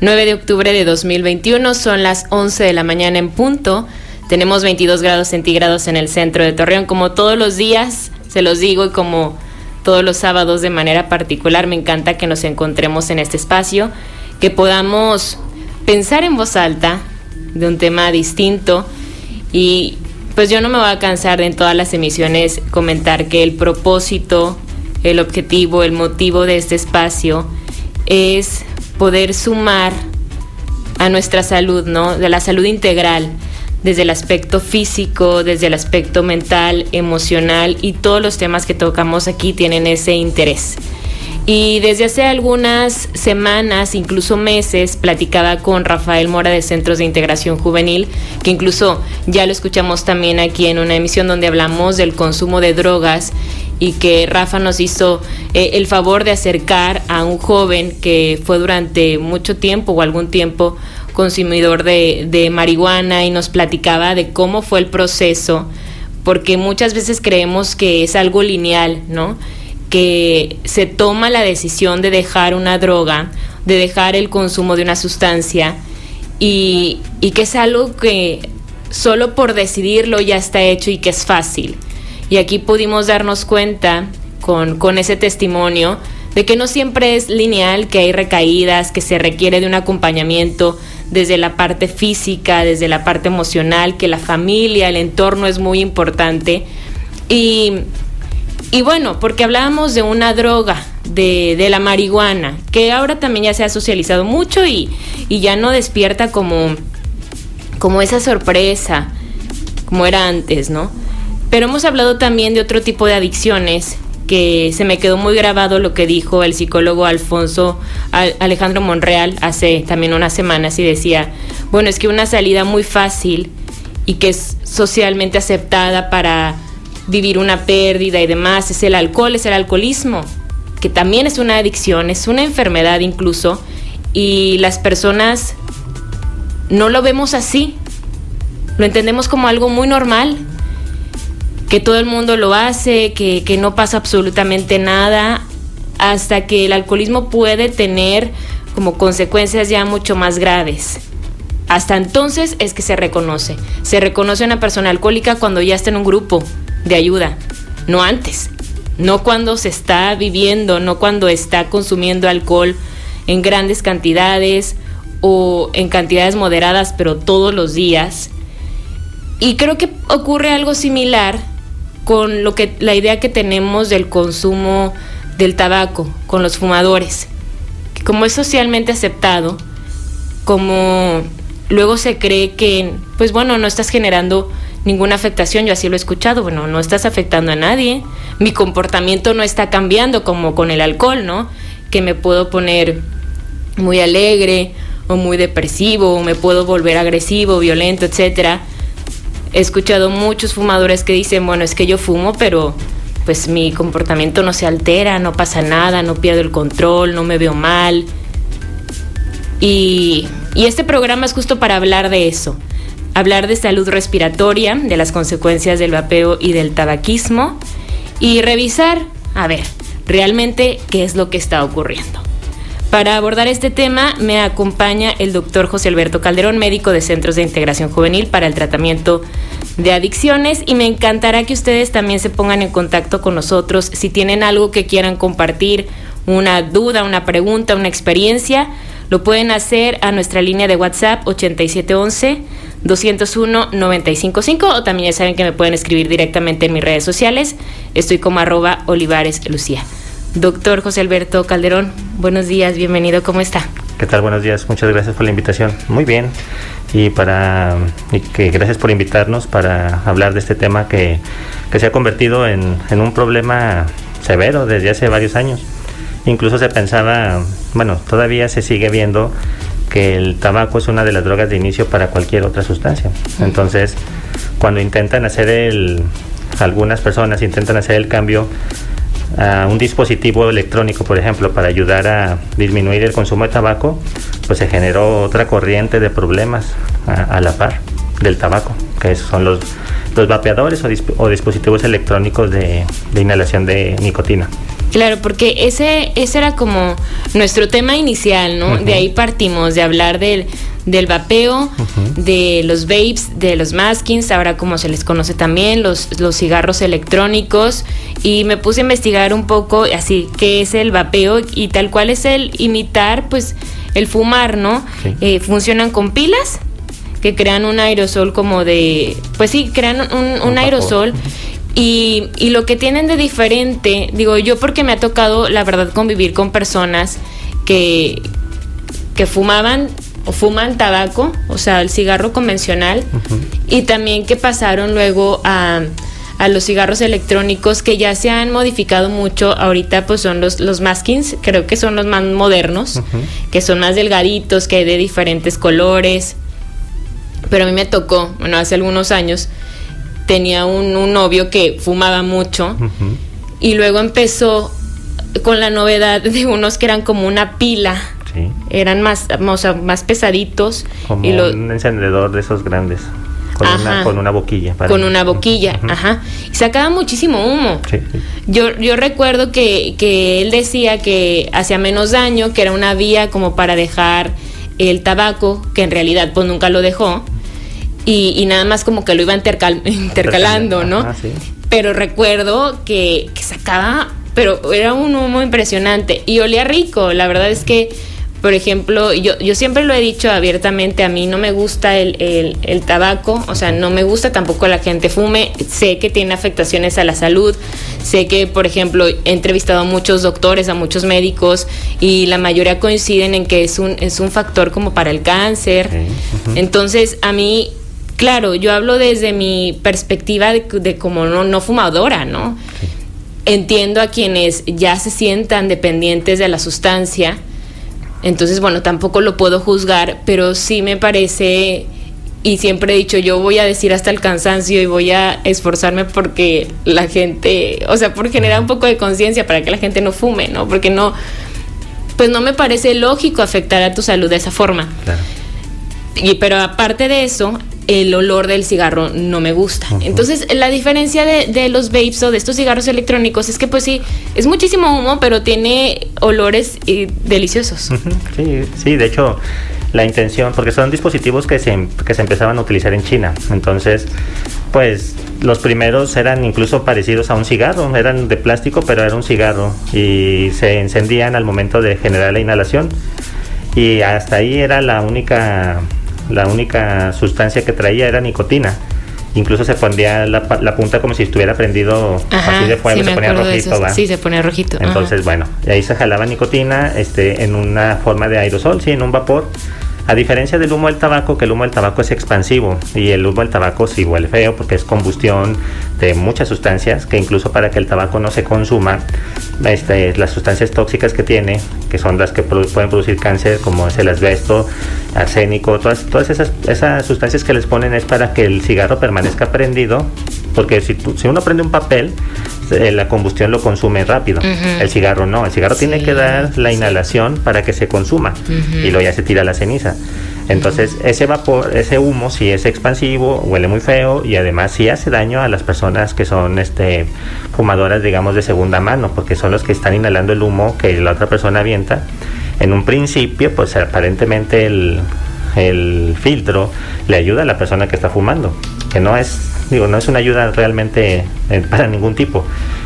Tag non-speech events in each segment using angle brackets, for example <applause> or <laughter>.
9 de octubre de 2021. Son las 11 de la mañana en punto. Tenemos 22 grados centígrados en el centro de Torreón. Como todos los días, se los digo y como todos los sábados de manera particular, me encanta que nos encontremos en este espacio, que podamos pensar en voz alta de un tema distinto y pues yo no me voy a cansar de en todas las emisiones comentar que el propósito, el objetivo, el motivo de este espacio es poder sumar a nuestra salud, ¿no? De la salud integral, desde el aspecto físico, desde el aspecto mental, emocional y todos los temas que tocamos aquí tienen ese interés. Y desde hace algunas semanas, incluso meses, platicaba con Rafael Mora de Centros de Integración Juvenil, que incluso ya lo escuchamos también aquí en una emisión donde hablamos del consumo de drogas y que Rafa nos hizo eh, el favor de acercar a un joven que fue durante mucho tiempo o algún tiempo consumidor de, de marihuana y nos platicaba de cómo fue el proceso, porque muchas veces creemos que es algo lineal, ¿no? que se toma la decisión de dejar una droga, de dejar el consumo de una sustancia y, que es algo que solo por decidirlo ya está hecho y que es fácil. Y aquí pudimos darnos cuenta con, con ese testimonio de que no siempre es lineal, que hay recaídas, que se requiere de un acompañamiento desde la parte física, desde la parte emocional, que la familia, el entorno es muy importante. Y y bueno, porque hablábamos de una droga, de, de, la marihuana, que ahora también ya se ha socializado mucho y, y ya no despierta como, como esa sorpresa, como era antes, ¿no? Pero hemos hablado también de otro tipo de adicciones que se me quedó muy grabado lo que dijo el psicólogo Alfonso Alejandro Monreal hace también unas semanas y decía, bueno, es que una salida muy fácil y que es socialmente aceptada para vivir una pérdida y demás, es el alcohol, es el alcoholismo, que también es una adicción, es una enfermedad incluso, y las personas no lo vemos así, lo entendemos como algo muy normal, que todo el mundo lo hace, que, que no pasa absolutamente nada, hasta que el alcoholismo puede tener como consecuencias ya mucho más graves. Hasta entonces es que se reconoce. Se reconoce a una persona alcohólica cuando ya está en un grupo, de ayuda, no antes, no cuando se está viviendo, no cuando está consumiendo alcohol en grandes cantidades o en cantidades moderadas, pero todos los días. Y creo que ocurre algo similar con lo que la idea que tenemos del consumo del tabaco con los fumadores. Como es socialmente aceptado, como luego se cree que pues bueno, no estás generando ninguna afectación, yo así lo he escuchado, bueno, no estás afectando a nadie, mi comportamiento no está cambiando como con el alcohol, ¿no? Que me puedo poner muy alegre o muy depresivo o me puedo volver agresivo, violento, etcétera. He escuchado muchos fumadores que dicen, bueno, es que yo fumo, pero pues mi comportamiento no se altera, no pasa nada, no pierdo el control, no me veo mal. Y, y este programa es justo para hablar de eso, hablar de salud respiratoria, de las consecuencias del vapeo y del tabaquismo y revisar, a ver, realmente qué es lo que está ocurriendo. Para abordar este tema me acompaña el doctor José Alberto Calderón, médico de Centros de Integración Juvenil para el tratamiento de adicciones y me encantará que ustedes también se pongan en contacto con nosotros si tienen algo que quieran compartir, una duda, una pregunta, una experiencia, lo pueden hacer a nuestra línea de WhatsApp 8711 201-955 o también ya saben que me pueden escribir directamente en mis redes sociales. Estoy como arroba Olivares Lucía. Doctor José Alberto Calderón, buenos días, bienvenido, ¿cómo está? ¿Qué tal? Buenos días, muchas gracias por la invitación. Muy bien, y para y que gracias por invitarnos para hablar de este tema que, que se ha convertido en, en un problema severo desde hace varios años. Incluso se pensaba, bueno, todavía se sigue viendo que el tabaco es una de las drogas de inicio para cualquier otra sustancia. Entonces, cuando intentan hacer el, algunas personas intentan hacer el cambio un dispositivo electrónico, por ejemplo, para ayudar a disminuir el consumo de tabaco, pues se generó otra corriente de problemas a, la par del tabaco, que son los, los vapeadores o, dispositivos electrónicos de inhalación de nicotina. Claro, porque ese, ese era como nuestro tema inicial, ¿no? De ahí partimos, de hablar del, del vapeo, de los vapes, de los maskings, ahora como se les conoce también, los, los cigarros electrónicos. Y me puse a investigar un poco así, qué es el vapeo y tal cual es el imitar, pues, el fumar, ¿no? Eh, funcionan con pilas que crean un aerosol como de, pues sí, crean un, un aerosol y, y, lo que tienen de diferente, digo yo porque me ha tocado, la verdad, convivir con personas que, que fumaban o fuman tabaco, o sea, el cigarro convencional, y también que pasaron luego a, a, los cigarros electrónicos que ya se han modificado mucho. Ahorita pues son los, los maskings, creo que son los más modernos, que son más delgaditos, que hay de diferentes colores. Pero a mí me tocó, bueno, hace algunos años, tenía un, novio que fumaba mucho y luego empezó con la novedad de unos que eran como una pila. Eran más, más pesaditos. Como y un encendedor de esos grandes. Con, una, con una, boquilla. con una boquilla, ajá. Y sacaba muchísimo humo. Yo, yo recuerdo que, que él decía que hacía menos daño, que era una vía como para dejar el tabaco, que en realidad pues nunca lo dejó y, nada más como que lo iba <laughs> intercalando, ¿no? Pero recuerdo que, sacaba, pero era un humo impresionante y olía rico. La verdad es que, por ejemplo, yo, yo siempre lo he dicho abiertamente, a mí no me gusta el, el, tabaco, o sea, no me gusta tampoco la gente fume, sé que tiene afectaciones a la salud, sé que, por ejemplo, he entrevistado a muchos doctores, a muchos médicos y la mayoría coinciden en que es un, es un factor como para el cáncer. Entonces, a mí Claro, yo hablo desde mi perspectiva de, como no, fumadora, ¿no? Entiendo a quienes ya se sientan dependientes de la sustancia, entonces, bueno, tampoco lo puedo juzgar, pero sí me parece, y siempre he dicho, yo voy a decir hasta el cansancio y voy a esforzarme porque la gente, o sea, por generar un poco de conciencia para que la gente no fume, ¿no? Porque no, pues no me parece lógico afectar a tu salud de esa forma. Claro. Y, pero aparte de eso, el olor del cigarro no me gusta. Entonces, la diferencia de, los vapes o de estos cigarros electrónicos es que, pues sí, es muchísimo humo, pero tiene olores eh, deliciosos. Sí, sí, de hecho, la intención, porque son dispositivos que se, que se empezaban a utilizar en China. Entonces, pues los primeros eran incluso parecidos a un cigarro, eran de plástico, pero era un cigarro y se encendían al momento de generar la inhalación. Y hasta ahí era la única la única sustancia que traía era nicotina. Incluso se ponía la, punta como si estuviera prendido así de fuego, se ponía rojito, Sí, se ponía rojito. Entonces, bueno, y ahí se jalaba nicotina este, en una forma de aerosol, sí, en un vapor a diferencia del humo del tabaco, que el humo del tabaco es expansivo y el humo del tabaco sí huele feo porque es combustión de muchas sustancias que incluso para que el tabaco no se consuma, este, las sustancias tóxicas que tiene, que son las que pueden producir cáncer, como es el asbesto, arsénico, todas, todas esas, esas sustancias que les ponen es para que el cigarro permanezca prendido, porque si, si uno prende un papel, eh, la combustión lo consume rápido. El cigarro no, el cigarro tiene que dar la inhalación para que se consuma y luego ya se tira la ceniza. Entonces, ese vapor, ese humo si es expansivo, huele muy feo y además sí hace daño a las personas que son este fumadoras, digamos, de segunda mano, porque son los que están inhalando el humo que la otra persona avienta. En un principio, pues aparentemente el, el filtro le ayuda a la persona que está fumando, que no es Digo, no es una ayuda realmente eh, para ningún tipo,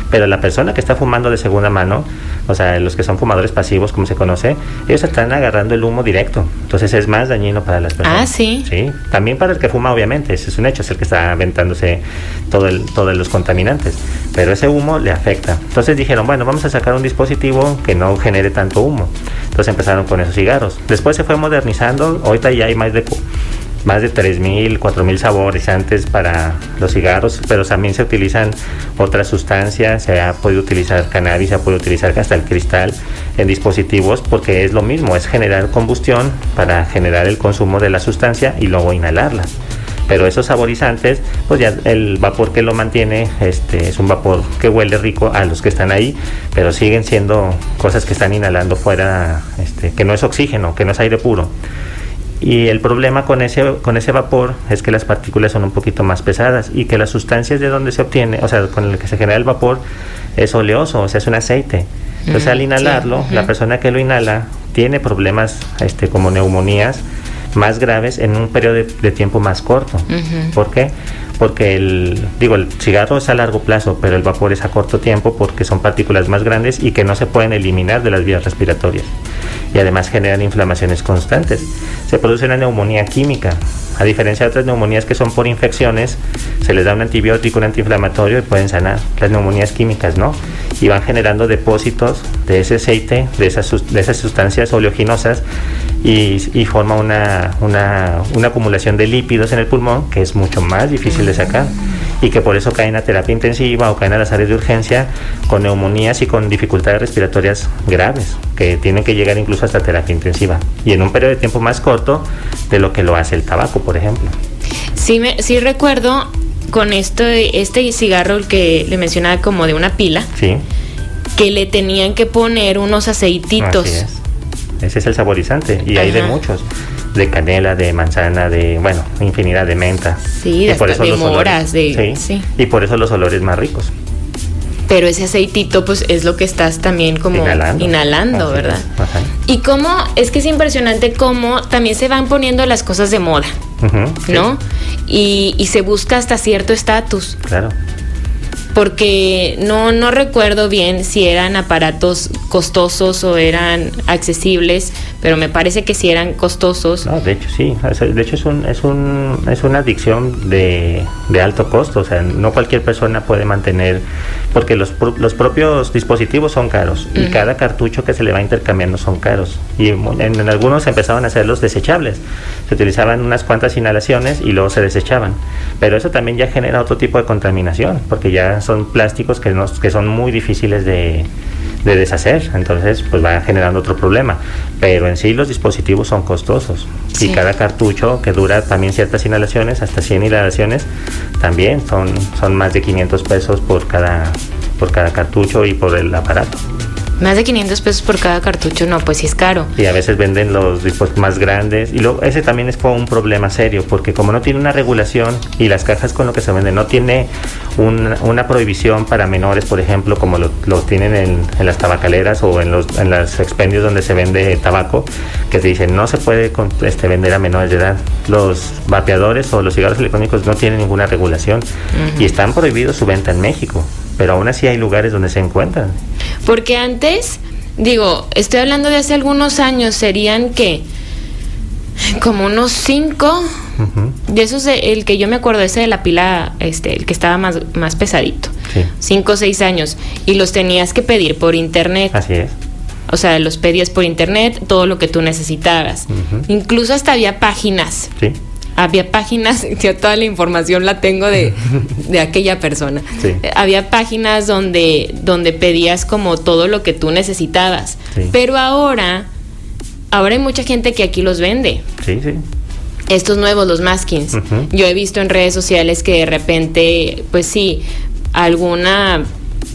pero la persona que está fumando de segunda mano, o sea, los que son fumadores pasivos, como se conoce, ellos están agarrando el humo directo. Entonces es más dañino para las personas. Ah, sí. Sí, también para el que fuma, obviamente, ese es un hecho, es el que está aventándose todo el, todos los contaminantes, pero ese humo le afecta. Entonces dijeron, bueno, vamos a sacar un dispositivo que no genere tanto humo. Entonces empezaron con esos cigarros. Después se fue modernizando, ahorita ya hay más de más de 3.000, 4.000 saborizantes para los cigarros, pero también se utilizan otras sustancias, se ha podido utilizar cannabis, se ha podido utilizar hasta el cristal en dispositivos porque es lo mismo, es generar combustión para generar el consumo de la sustancia y luego inhalarla pero esos saborizantes, pues ya el vapor que lo mantiene este, es un vapor que huele rico a los que están ahí, pero siguen siendo cosas que están inhalando fuera, este, que no es oxígeno, que no es aire puro. Y el problema con ese, con ese vapor es que las partículas son un poquito más pesadas y que las sustancias de donde se obtiene, o sea, con el que se genera el vapor, es oleoso, o sea, es un aceite. Entonces, al inhalarlo, la persona que lo inhala tiene problemas este, como neumonías más graves en un periodo de, tiempo más corto. ¿Por qué? Porque el, digo, el cigarro es a largo plazo, pero el vapor es a corto tiempo porque son partículas más grandes y que no se pueden eliminar de las vías respiratorias. Y además generan inflamaciones constantes. Se produce una neumonía química. A diferencia de otras neumonías que son por infecciones, se les da un antibiótico, un antiinflamatorio y pueden sanar. Las neumonías químicas no. Y van generando depósitos de ese aceite, de esas, de esas sustancias oleoginosas y, forma una, una, una, acumulación de lípidos en el pulmón que es mucho más difícil de sacar y que por eso caen a terapia intensiva o caen a las áreas de urgencia con neumonías y con dificultades respiratorias graves que tienen que llegar incluso hasta terapia intensiva y en un periodo de tiempo más corto de lo que lo hace el tabaco, por ejemplo. Sí, me, sí recuerdo con esto, este cigarro que le mencionaba como de una pila, sí. que le tenían que poner unos aceititos. Ese es el saborizante y hay de muchos. De canela, de manzana, de, bueno, infinidad de menta. Sí, de, por eso los olores, de, sí, Y por eso los olores más ricos. Pero ese aceitito, pues es lo que estás también como inhalando, ¿verdad? Y cómo, es que es impresionante cómo también se van poniendo las cosas de moda, ¿no? Y, y se busca hasta cierto estatus. Claro porque no, no recuerdo bien si eran aparatos costosos o eran accesibles, pero me parece que sí eran costosos. No, de hecho sí, de hecho es, un, es, un, es una adicción de, de alto costo, o sea, no cualquier persona puede mantener, porque los, los propios dispositivos son caros y cada cartucho que se le va intercambiando son caros. Y en, en algunos empezaban a hacerlos desechables, se utilizaban unas cuantas inhalaciones y luego se desechaban, pero eso también ya genera otro tipo de contaminación, porque ya son plásticos que, que son muy difíciles de, deshacer, entonces pues va generando otro problema. Pero en sí los dispositivos son costosos y cada cartucho que dura también ciertas inhalaciones, hasta 100 inhalaciones, también son, son más de 500 pesos por cada, por cada cartucho y por el aparato. Más de 500 pesos por cada cartucho, no, pues sí es caro. Y a veces venden los dispositivos más grandes. Y luego, ese también es un problema serio, porque como no tiene una regulación y las cajas con lo que se venden no tiene una prohibición para menores, por ejemplo, como lo, tienen en, las tabacaleras o en los, en los expendios donde se vende tabaco, que te dicen no se puede este, vender a menores de edad. Los vapeadores o los cigarros electrónicos no tienen ninguna regulación y están prohibidos su venta en México pero aún así hay lugares donde se encuentran. Porque antes, digo, estoy hablando de hace algunos años, serían que como unos cinco, de esos, el que yo me acuerdo, ese de la pila, este, el que estaba más, más pesadito, cinco o seis años, y los tenías que pedir por internet. Así es. O sea, los pedías por internet, todo lo que tú necesitabas. Incluso hasta había páginas. Sí había páginas, <laughs> yo toda la información la tengo de, aquella persona. Había páginas donde, donde pedías como todo lo que tú necesitabas. Pero ahora, ahora hay mucha gente que aquí los vende. Sí, sí. Estos nuevos, los maskins. Yo he visto en redes sociales que de repente, pues sí, alguna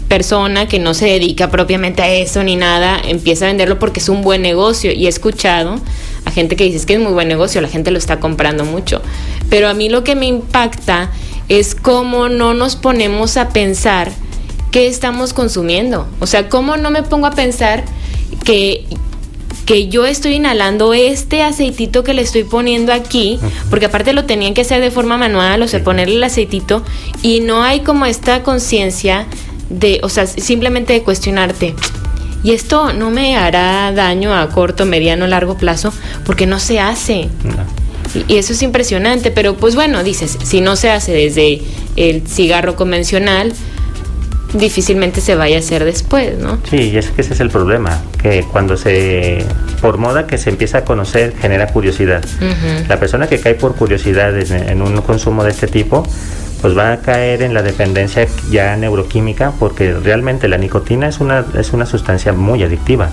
persona que no se dedica propiamente a eso ni nada empieza a venderlo porque es un buen negocio y he escuchado a gente que dice que es muy buen negocio, la gente lo está comprando mucho. Pero a mí lo que me impacta es cómo no nos ponemos a pensar qué estamos consumiendo. O sea, cómo no me pongo a pensar que que yo estoy inhalando este aceitito que le estoy poniendo aquí, porque aparte lo tenían que hacer de forma manual, o sea, ponerle el aceitito, y no hay como esta conciencia de, o sea, simplemente de cuestionarte, y esto no me hará daño a corto, mediano, largo plazo porque no se hace. Y, eso es impresionante, pero pues bueno, dices, si no se hace desde el cigarro convencional, difícilmente se vaya a hacer después, ¿no? Sí, y es que ese es el problema, que cuando se, por moda que se empieza a conocer, genera curiosidad. La persona que cae por curiosidad en, un consumo de este tipo, pues va a caer en la dependencia ya neuroquímica, porque realmente la nicotina es una, es una sustancia muy adictiva.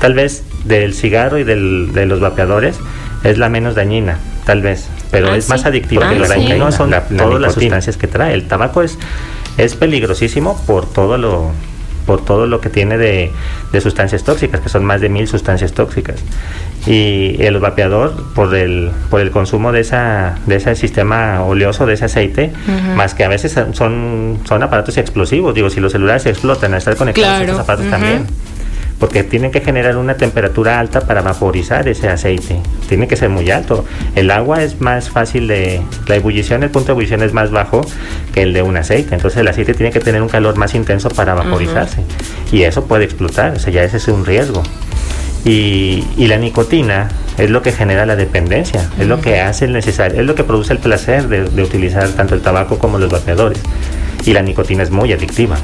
Tal vez del cigarro y del, de los vapeadores es la menos dañina, tal vez, pero ah, es más adictiva que ah, la sí. No son todas las sustancias que trae. El tabaco es es peligrosísimo por todo lo por todo lo que tiene de, sustancias tóxicas, que son más de mil sustancias tóxicas. Y el vapeador, por el, por el consumo de, esa, de ese sistema oleoso, de ese aceite, más que a veces son, son aparatos explosivos. Digo, si los celulares se explotan, a estar conectados a estos aparatos también porque tienen que generar una temperatura alta para vaporizar ese aceite. Tiene que ser muy alto. El agua es más fácil de... La ebullición, el punto de ebullición es más bajo que el de un aceite. Entonces el aceite tiene que tener un calor más intenso para vaporizarse. Y eso puede explotar, o sea, ya ese es un riesgo. Y, la nicotina es lo que genera la dependencia, es lo que hace el necesario, es lo que produce el placer de, de utilizar tanto el tabaco como los vapeadores. Y la nicotina es muy adictiva.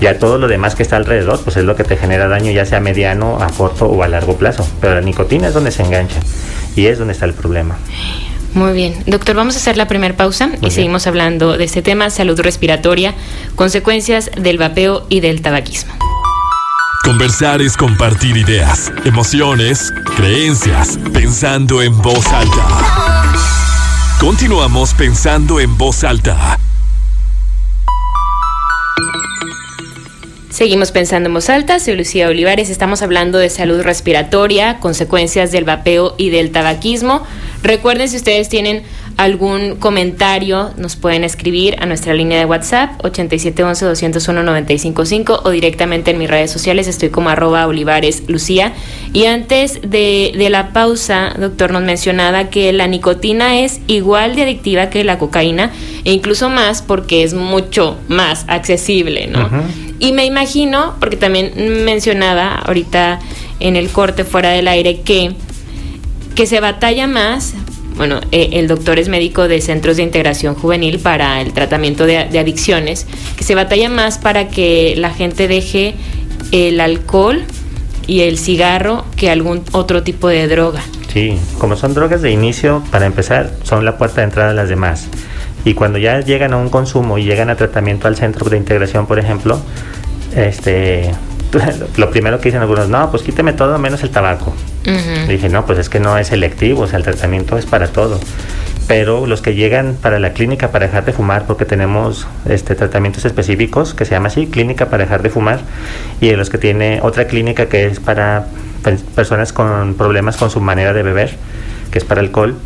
Ya todo lo demás que está alrededor, pues es lo que te genera daño, ya sea mediano, a corto o a largo plazo. Pero la nicotina es donde se engancha y es donde está el problema. Muy bien. Doctor, vamos a hacer la primera pausa y seguimos hablando de este tema, salud respiratoria, consecuencias del vapeo y del tabaquismo. Conversar es compartir ideas, emociones, creencias, pensando en voz alta. Continuamos pensando en voz alta Seguimos pensando en voz alta, soy Lucía Olivares, estamos hablando de salud respiratoria, consecuencias del vapeo y del tabaquismo. Recuerden si ustedes tienen algún comentario, nos pueden escribir a nuestra línea de WhatsApp 8711-201-955 o directamente en mis redes sociales, estoy como arroba Olivares Lucía. Y antes de, la pausa, doctor, nos mencionaba que la nicotina es igual de adictiva que la cocaína e incluso más porque es mucho más accesible, ¿no? Y me imagino, porque también mencionaba ahorita en el corte fuera del aire que, que se batalla más. Bueno, eh, el doctor es médico de centros de integración juvenil para el tratamiento de, adicciones, que se batalla más para que la gente deje el alcohol y el cigarro que algún otro tipo de droga. Sí, como son drogas de inicio, para empezar, son la puerta de entrada a las demás. Y cuando ya llegan a un consumo y llegan a tratamiento al centro de integración, por ejemplo, este, lo primero que dicen algunos, no, pues quíteme todo menos el tabaco. Dije, no, pues es que no es selectivo, o sea, el tratamiento es para todo. Pero los que llegan para la clínica para dejar de fumar, porque tenemos este, tratamientos específicos que se llama así, clínica para dejar de fumar, y los que tiene otra clínica que es para personas con problemas con su manera de beber, que es para alcohol,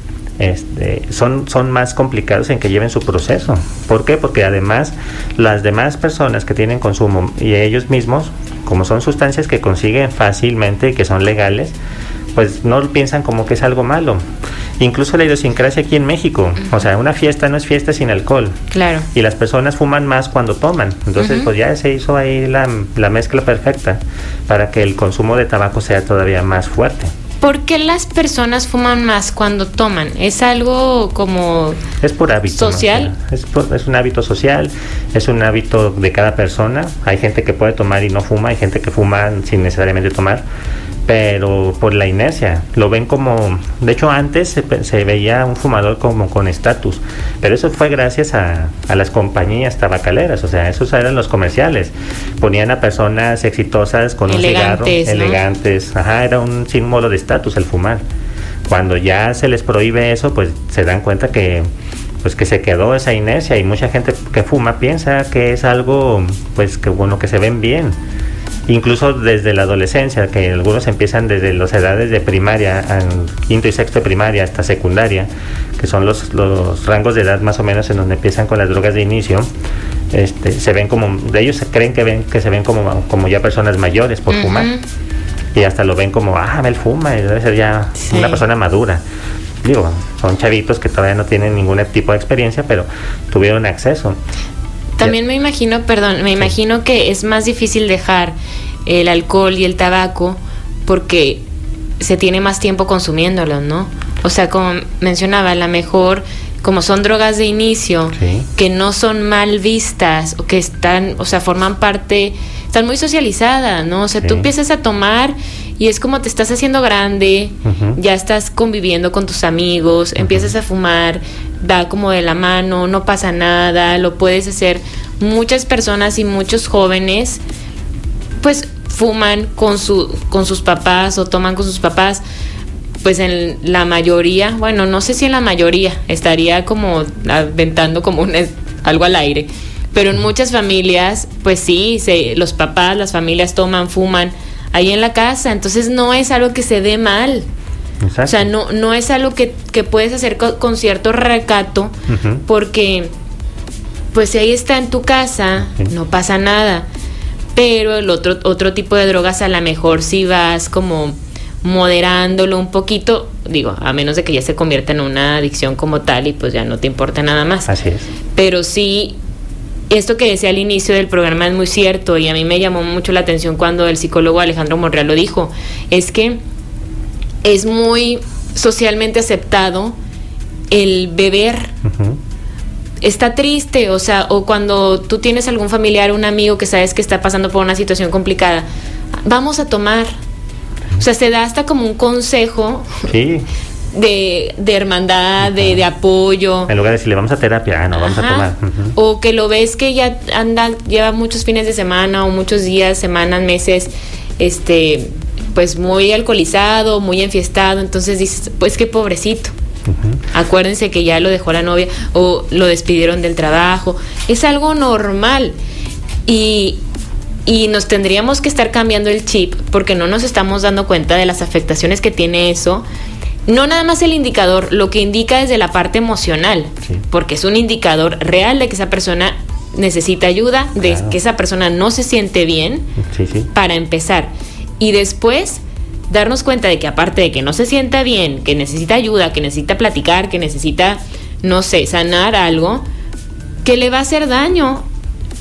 este, son, son más complicados en que lleven su proceso. ¿Por qué? Porque además las demás personas que tienen consumo y ellos mismos, como son sustancias que consiguen fácilmente y que son legales, pues no piensan como que es algo malo. Incluso la idiosincrasia aquí en México, o sea, una fiesta no es fiesta sin alcohol. Claro. Y las personas fuman más cuando toman. Entonces, pues ya se hizo ahí la, la mezcla perfecta para que el consumo de tabaco sea todavía más fuerte. ¿Por qué las personas fuman más cuando toman? ¿Es algo como... Es por hábito. ¿Social? es, es, un hábito social, es un hábito de cada persona. Hay gente que puede tomar y no fuma, hay gente que fuma sin necesariamente tomar pero por la inercia, lo ven como, de hecho antes se, veía un fumador como con estatus, pero eso fue gracias a, las compañías tabacaleras, o sea, esos eran los comerciales, ponían a personas exitosas con un cigarro, elegantes, ajá, era un símbolo de estatus el fumar. Cuando ya se les prohíbe eso, pues se dan cuenta que pues que se quedó esa inercia y mucha gente que fuma piensa que es algo pues que bueno que se ven bien incluso desde la adolescencia, que algunos empiezan desde las edades de primaria, quinto y sexto de primaria hasta secundaria, que son los, los rangos de edad más o menos en donde empiezan con las drogas de inicio, este, se ven como, de ellos se creen que ven que se ven como, como ya personas mayores por fumar. Y hasta lo ven como, ah, él fuma, debe ser ya una persona madura. Digo, son chavitos que todavía no tienen ningún tipo de experiencia, pero tuvieron acceso. También me imagino, perdón, me imagino que es más difícil dejar el alcohol y el tabaco porque se tiene más tiempo consumiéndolo, ¿no? O sea, como mencionaba, a lo mejor como son drogas de inicio, que no son mal vistas o que están, o sea, forman parte, están muy socializadas, ¿no? O sea, tú empiezas a tomar y es como te estás haciendo grande, ya estás conviviendo con tus amigos, empiezas a fumar, da como de la mano, no pasa nada, lo puedes hacer. Muchas personas y muchos jóvenes, pues fuman con, su, con sus papás o toman con sus papás pues en la mayoría, bueno, no sé si en la mayoría, estaría como aventando como un, algo al aire, pero en muchas familias, pues sí, se, los papás, las familias toman, fuman ahí en la casa, entonces no es algo que se dé mal. O sea, no, no es algo que, puedes hacer con, cierto recato, porque pues si ahí está en tu casa, no pasa nada. Pero el otro, otro tipo de drogas a lo mejor si vas como moderándolo un poquito, digo, a menos de que ya se convierta en una adicción como tal y pues ya no te importa nada más. Así es. Pero sí, esto que decía al inicio del programa es muy cierto y a mí me llamó mucho la atención cuando el psicólogo Alejandro Monreal lo dijo, es que es muy socialmente aceptado el beber. Está triste, o sea, o cuando tú tienes algún familiar, un amigo que sabes que está pasando por una situación complicada, vamos a tomar o sea, se da hasta como un consejo. De, hermandad, de, apoyo. En lugar de decirle, vamos a terapia, ah, no, vamos a tomar. O que lo ves que ya anda, lleva muchos fines de semana o muchos días, semanas, meses, este, pues muy alcoholizado, muy enfiestado, entonces dices, pues qué pobrecito. Acuérdense que ya lo dejó la novia o lo despidieron del trabajo. Es algo normal. Y, y nos tendríamos que estar cambiando el chip porque no nos estamos dando cuenta de las afectaciones que tiene eso. No nada más el indicador, lo que indica desde la parte emocional, porque es un indicador real de que esa persona necesita ayuda, de que esa persona no se siente bien, para empezar. Y después darnos cuenta de que aparte de que no se sienta bien, que necesita ayuda, que necesita platicar, que necesita, no sé, sanar algo, que le va a hacer daño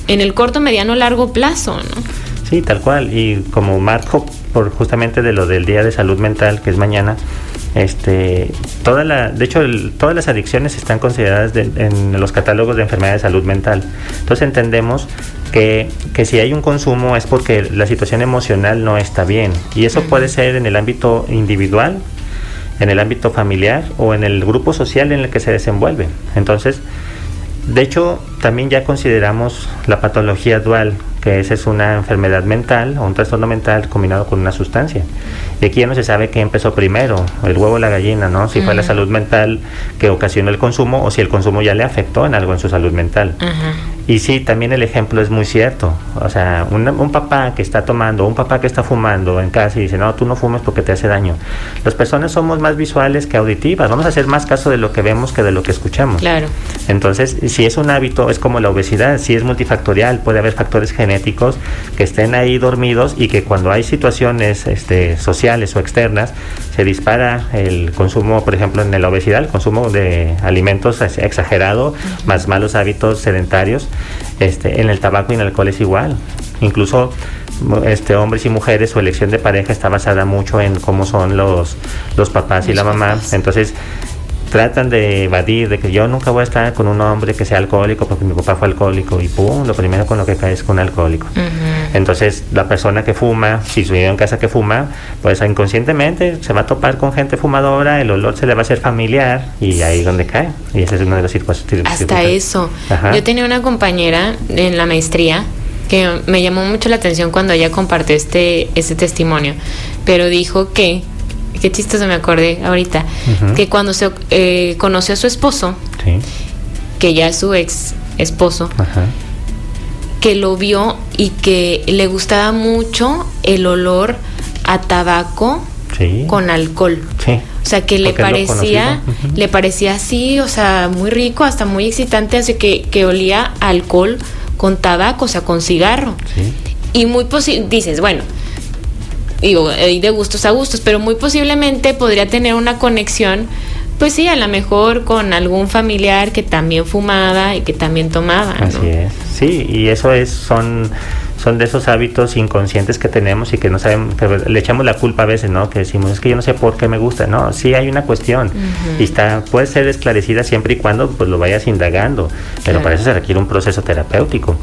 en el corto, mediano, largo plazo, ¿no? Sí, tal cual. Y como marco, por justamente de lo del Día de Salud Mental, que es mañana, este, toda la, de hecho, todas las adicciones están consideradas en los catálogos de enfermedades de salud mental. Entonces entendemos que, que, si hay un consumo es porque la situación emocional no está bien. Y eso puede ser en el ámbito individual, en el ámbito familiar o en el grupo social en el que se desenvuelve. Entonces, de hecho, también ya consideramos la patología dual, que esa es una enfermedad mental o un trastorno mental combinado con una sustancia. Y aquí ya no se sabe qué empezó primero, el huevo o la gallina, ¿no? Si fue la salud mental que ocasionó el consumo o si el consumo ya le afectó en algo en su salud mental. Y sí, también el ejemplo es muy cierto. O sea, un, papá que está tomando, un papá que está fumando en casa y dice, no, tú no fumes porque te hace daño. Las personas somos más visuales que auditivas. Vamos a hacer más caso de lo que vemos que de lo que escuchamos. Claro. Entonces, si es un hábito, es como la obesidad, si es multifactorial, puede haber factores genéticos que estén ahí dormidos y que cuando hay situaciones este, sociales o externas, se dispara el consumo, por ejemplo, en la obesidad, el consumo de alimentos exagerado, más malos hábitos sedentarios este, en el tabaco y en el alcohol es igual. Incluso este, hombres y mujeres, su elección de pareja está basada mucho en cómo son los, los papás y la mamá. Entonces, tratan de evadir de que yo nunca voy a estar con un hombre que sea alcohólico porque mi papá fue alcohólico y pum, lo primero con lo que cae es con un alcohólico. Entonces, la persona que fuma, si vive en casa que fuma, pues inconscientemente se va a topar con gente fumadora, el olor se le va a hacer familiar y ahí es donde cae. Y ese es uno de los circunstancias. Hasta eso. Yo tenía una compañera en la maestría que me llamó mucho la atención cuando ella compartió este, este testimonio, pero dijo que qué chistoso me acordé ahorita, que cuando se eh, conoció a su esposo, que ya es su ex esposo, que lo vio y que le gustaba mucho el olor a tabaco con alcohol. O sea, que le parecía, le parecía así, o sea, muy rico, hasta muy excitante, así que, que olía alcohol con tabaco, o sea, con cigarro. Y muy posible, dices, bueno, digo, de gustos a gustos, pero muy posiblemente podría tener una conexión, pues sí, a lo mejor con algún familiar que también fumaba y que también tomaba. Así es, sí, y eso es, son son de esos hábitos inconscientes que tenemos y que no sabemos, que le echamos la culpa a veces, ¿no? Que decimos, es que yo no sé por qué me gusta. No, sí hay una cuestión y está, puede ser esclarecida siempre y cuando pues lo vayas indagando, pero para eso se requiere un proceso terapéutico.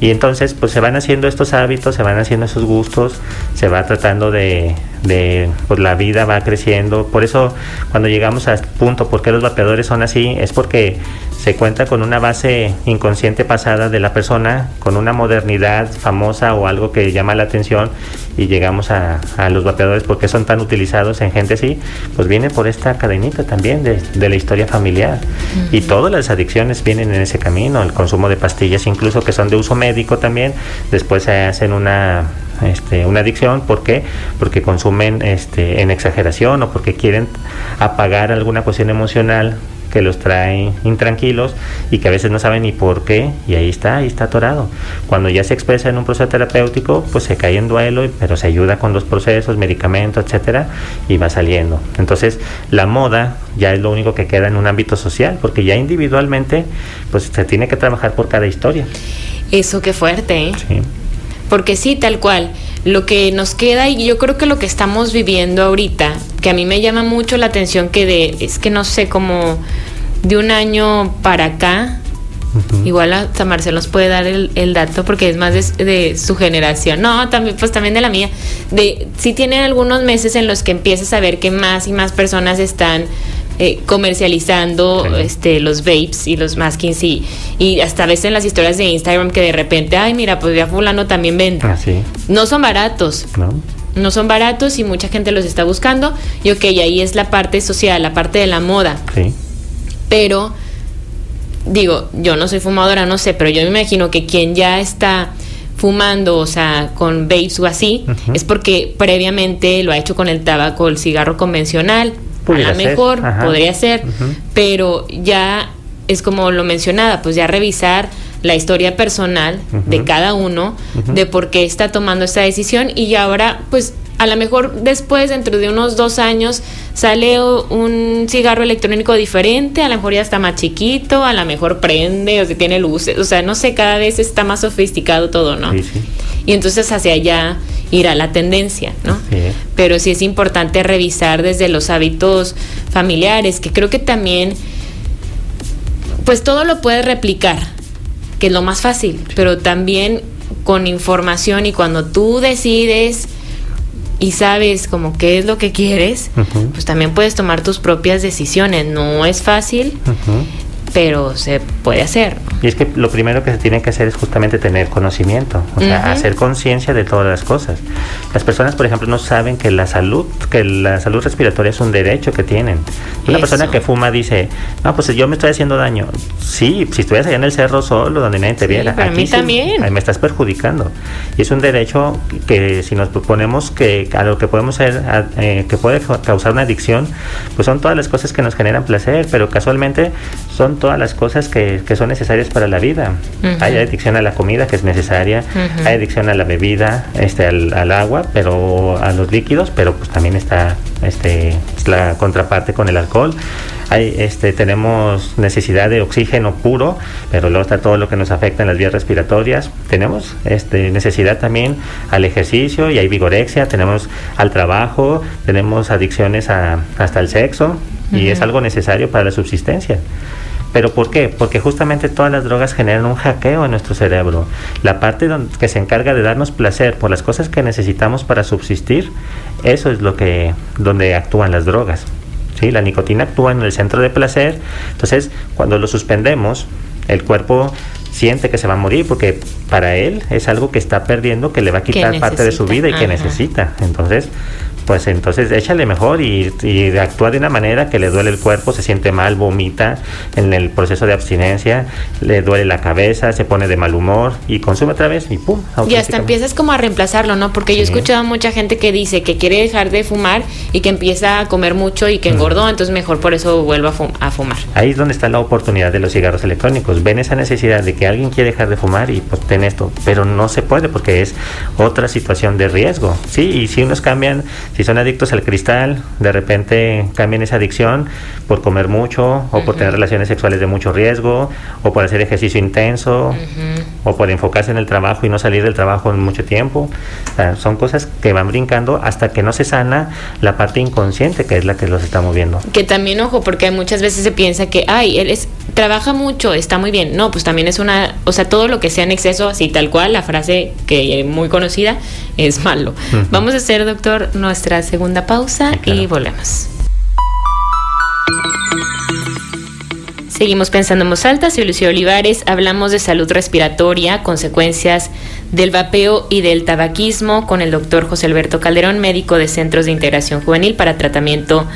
Y entonces pues se van haciendo estos hábitos, se van haciendo esos gustos, se va tratando de, de pues la vida va creciendo. Por eso cuando llegamos al punto, ¿por qué los vapeadores son así? Es porque se cuenta con una base inconsciente pasada de la persona, con una modernidad famosa o algo que llama la atención y llegamos a, los vapeadores porque son tan utilizados en gente así, pues viene por esta cadenita también de, la historia familiar. Y todas las adicciones vienen en ese camino, el consumo de pastillas incluso que son de uso médico también, después se hacen una este, una adicción, ¿por qué? Porque consumen este, en exageración o porque quieren apagar alguna cuestión emocional que los trae intranquilos y que a veces no saben ni por qué y ahí está, ahí está atorado. Cuando ya se expresa en un proceso terapéutico, pues se cae en duelo, pero se ayuda con los procesos, medicamentos, etcétera, y va saliendo. Entonces, la moda ya es lo único que queda en un ámbito social, porque ya individualmente, pues se tiene que trabajar por cada historia. Eso qué fuerte, ¿eh? Sí. Porque sí, tal cual. Lo que nos queda, y yo creo que lo que estamos viviendo ahorita, que a mí me llama mucho la atención que de, es que no sé, como de un año para acá, igual hasta Marcelo nos puede dar el, dato porque es más de, su generación. No, también, pues también de la mía. De, sí tienen algunos meses en los que empiezas a ver que más y más personas están eh, comercializando este los vapes y los maskins y, y hasta a veces en las historias de Instagram que de repente, ay, mira, pues ya fulano también vende. Ah, no son baratos. No. No son baratos y mucha gente los está buscando. Y ok, ahí es la parte social, la parte de la moda. Sí. Pero, digo, yo no soy fumadora, no sé, pero yo me imagino que quien ya está fumando, o sea, con vapes o así, es porque previamente lo ha hecho con el tabaco, el cigarro convencional. A lo mejor podría ser, pero ya es como lo mencionaba, pues ya revisar la historia personal de cada uno, de por qué está tomando esta decisión y ahora pues a lo mejor después, dentro de unos dos años, sale un cigarro electrónico diferente, a lo mejor ya está más chiquito, a lo mejor prende o se tiene luces, o sea, no sé, cada vez está más sofisticado todo, ¿no? Y entonces hacia allá irá la tendencia, ¿no? Pero sí es importante revisar desde los hábitos familiares, que creo que también, pues todo lo puedes replicar, que es lo más fácil, pero también con información y cuando tú decides y sabes como qué es lo que quieres, pues también puedes tomar tus propias decisiones. No es fácil, pero se puede hacer. Y es que lo primero que se tiene que hacer es justamente tener conocimiento, o sea, hacer conciencia de todas las cosas. Las personas, por ejemplo, no saben que la salud, que la salud respiratoria es un derecho que tienen. Una persona que fuma dice, no, pues yo me estoy haciendo daño. Sí, si estuvieras allá en el cerro solo, donde nadie te viera, aquí mí también. me estás perjudicando. Y es un derecho que si nos proponemos que a lo que podemos ser, eh, que puede causar una adicción, pues son todas las cosas que nos generan placer, pero casualmente son todas las cosas que, que son necesarias para la vida. Hay adicción a la comida que es necesaria, hay adicción a la bebida, este, al, agua, pero a los líquidos, pero pues también está este, la contraparte con el alcohol. Hay, este, tenemos necesidad de oxígeno puro, pero luego está todo lo que nos afecta en las vías respiratorias. Tenemos este, necesidad también al ejercicio y hay vigorexia, tenemos al trabajo, tenemos adicciones a, hasta el sexo y es algo necesario para la subsistencia. ¿Pero por qué? Porque justamente todas las drogas generan un hackeo en nuestro cerebro. La parte que se encarga de darnos placer por las cosas que necesitamos para subsistir, eso es lo que donde actúan las drogas. ¿sí? La nicotina actúa en el centro de placer, entonces cuando lo suspendemos, el cuerpo siente que se va a morir porque para él es algo que está perdiendo, que le va a quitar parte de su vida y que necesita. Entonces, pues entonces échale mejor y, actúa de una manera que le duele el cuerpo, se siente mal, vomita en el proceso de abstinencia, le duele la cabeza, se pone de mal humor y consume otra vez y pum. Y hasta empiezas como a reemplazarlo, ¿no? Porque yo he escuchado a mucha gente que dice que quiere dejar de fumar y que empieza a comer mucho y que engordó, entonces mejor por eso vuelvo a, fumar. Ahí es donde está la oportunidad de los cigarros electrónicos. Ven esa necesidad de que alguien quiere dejar de fumar y pues ten esto, pero no se puede porque es otra situación de riesgo, ¿sí? Y si unos cambian Si son adictos al cristal, de repente cambian esa adicción por comer mucho o por tener relaciones sexuales de mucho riesgo o por hacer ejercicio intenso o por enfocarse en el trabajo y no salir del trabajo en mucho tiempo. son cosas que van brincando hasta que no se sana la parte inconsciente que es la que los está moviendo. Que también, ojo, porque muchas veces se piensa que, ay, él es, trabaja mucho, está muy bien. No, pues también es una, o sea, todo lo que sea en exceso, así tal cual, la frase que muy conocida, es malo. Vamos a hacer, doctor, nuestra segunda pausa y volvemos. Seguimos pensando en voz alta, soy Lucía Olivares, hablamos de salud respiratoria, consecuencias del vapeo y del tabaquismo con el doctor José Alberto Calderón, médico de Centros de Integración Juvenil para tratamiento